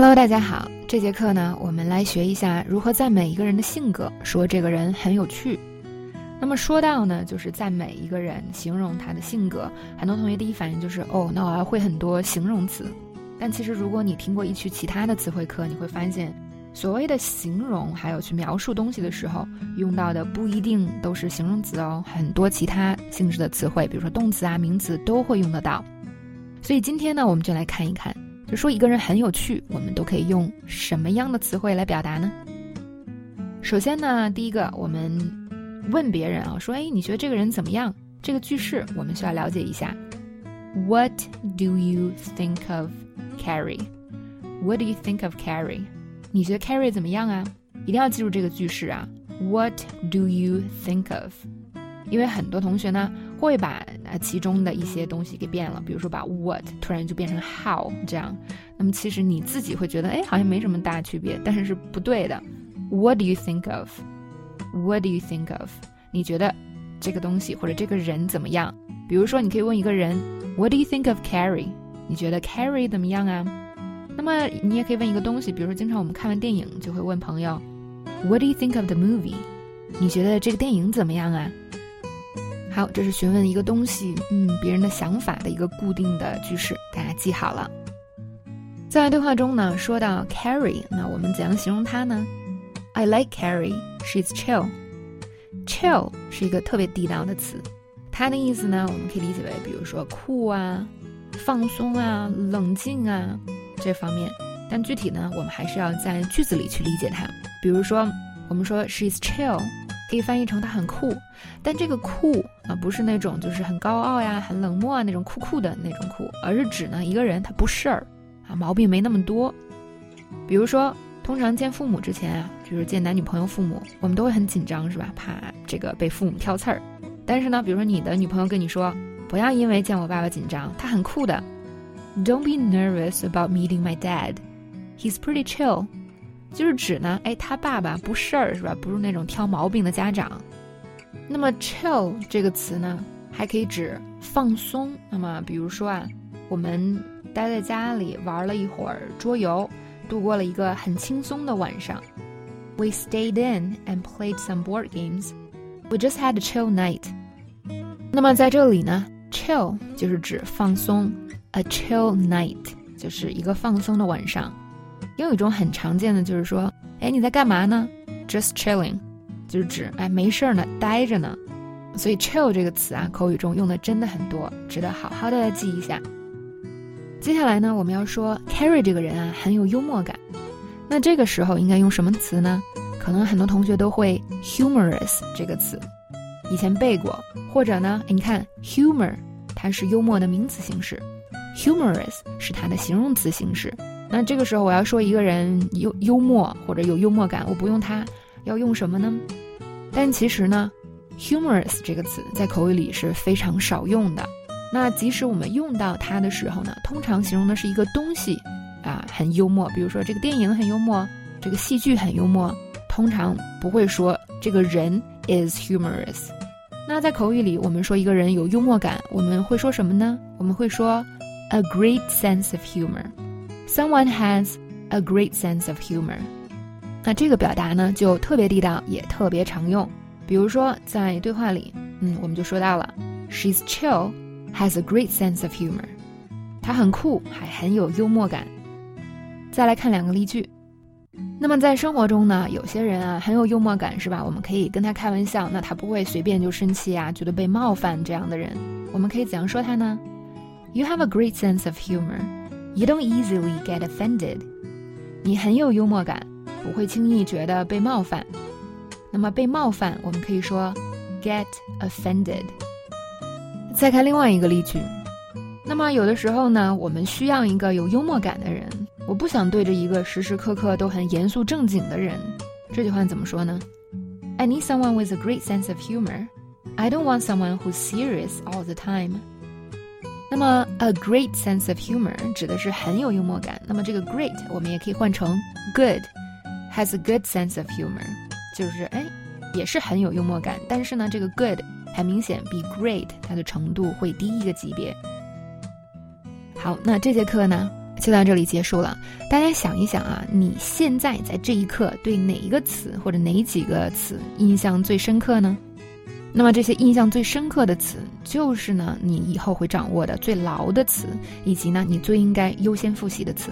Hello，大家好。这节课呢，我们来学一下如何赞美一个人的性格，说这个人很有趣。那么说到呢，就是赞美一个人，形容他的性格，很多同学第一反应就是哦，那我要会很多形容词。但其实如果你听过一区其他的词汇课，你会发现，所谓的形容还有去描述东西的时候用到的不一定都是形容词哦，很多其他性质的词汇，比如说动词啊、名词都会用得到。所以今天呢，我们就来看一看。就说一个人很有趣，我们都可以用什么样的词汇来表达呢？首先呢，第一个，我们问别人啊，说，哎，你觉得这个人怎么样？这个句式我们需要了解一下。What do you think of Carrie？What do you think of Carrie？你觉得 Carrie 怎么样啊？一定要记住这个句式啊。What do you think of？因为很多同学呢会把啊其中的一些东西给变了，比如说把 what 突然就变成 how 这样，那么其实你自己会觉得哎好像没什么大区别，但是是不对的。What do you think of？What do you think of？你觉得这个东西或者这个人怎么样？比如说你可以问一个人 What do you think of Carrie？你觉得 Carrie 怎么样啊？那么你也可以问一个东西，比如说经常我们看完电影就会问朋友 What do you think of the movie？你觉得这个电影怎么样啊？好，这是询问一个东西，嗯，别人的想法的一个固定的句式，大家记好了。在对话中呢，说到 Carrie，那我们怎样形容她呢？I like Carrie. She's chill. Chill 是一个特别地道的词，它的意思呢，我们可以理解为，比如说酷啊、放松啊、冷静啊这方面。但具体呢，我们还是要在句子里去理解它。比如说，我们说 She's chill。可以翻译成他很酷，但这个酷啊不是那种就是很高傲呀、很冷漠啊那种酷酷的那种酷，而是指呢一个人他不事儿啊，毛病没那么多。比如说，通常见父母之前啊，就是见男女朋友父母，我们都会很紧张，是吧？怕这个被父母挑刺儿。但是呢，比如说你的女朋友跟你说，不要因为见我爸爸紧张，他很酷的。Don't be nervous about meeting my dad. He's pretty chill. 就是指呢，哎，他爸爸不事儿是吧？不是那种挑毛病的家长。那么 chill 这个词呢，还可以指放松。那么比如说啊，我们待在家里玩了一会儿桌游，度过了一个很轻松的晚上。We stayed in and played some board games. We just had a chill night. 那么在这里呢，chill 就是指放松，a chill night 就是一个放松的晚上。有一种很常见的就是说，哎，你在干嘛呢？Just chilling，就是指哎没事儿呢，待着呢。所以 chill 这个词啊，口语中用的真的很多，值得好好的记一下。接下来呢，我们要说 Carrie 这个人啊，很有幽默感。那这个时候应该用什么词呢？可能很多同学都会 humorous 这个词，以前背过。或者呢，你看 humor，它是幽默的名词形式，humorous 是它的形容词形式。那这个时候我要说一个人幽幽默或者有幽默感，我不用它，要用什么呢？但其实呢，humorous 这个词在口语里是非常少用的。那即使我们用到它的时候呢，通常形容的是一个东西啊很幽默，比如说这个电影很幽默，这个戏剧很幽默，通常不会说这个人 is humorous。那在口语里，我们说一个人有幽默感，我们会说什么呢？我们会说 a great sense of humor。Someone has a great sense of humor。那这个表达呢，就特别地道，也特别常用。比如说，在对话里，嗯，我们就说到了，She's chill, has a great sense of humor。她很酷，还很有幽默感。再来看两个例句。那么在生活中呢，有些人啊很有幽默感，是吧？我们可以跟他开玩笑，那他不会随便就生气啊，觉得被冒犯这样的人，我们可以怎样说他呢？You have a great sense of humor. You don't easily get offended。你很有幽默感，不会轻易觉得被冒犯。那么被冒犯，我们可以说 get offended。再看另外一个例句。那么有的时候呢，我们需要一个有幽默感的人。我不想对着一个时时刻刻都很严肃正经的人。这句话怎么说呢？I need someone with a great sense of humor. I don't want someone who's serious all the time. 那么，a great sense of humor 指的是很有幽默感。那么这个 great 我们也可以换成 good，has a good sense of humor，就是哎，也是很有幽默感。但是呢，这个 good 很明显比 great 它的程度会低一个级别。好，那这节课呢，就到这里结束了。大家想一想啊，你现在在这一刻对哪一个词或者哪几个词印象最深刻呢？那么这些印象最深刻的词，就是呢你以后会掌握的最牢的词，以及呢你最应该优先复习的词。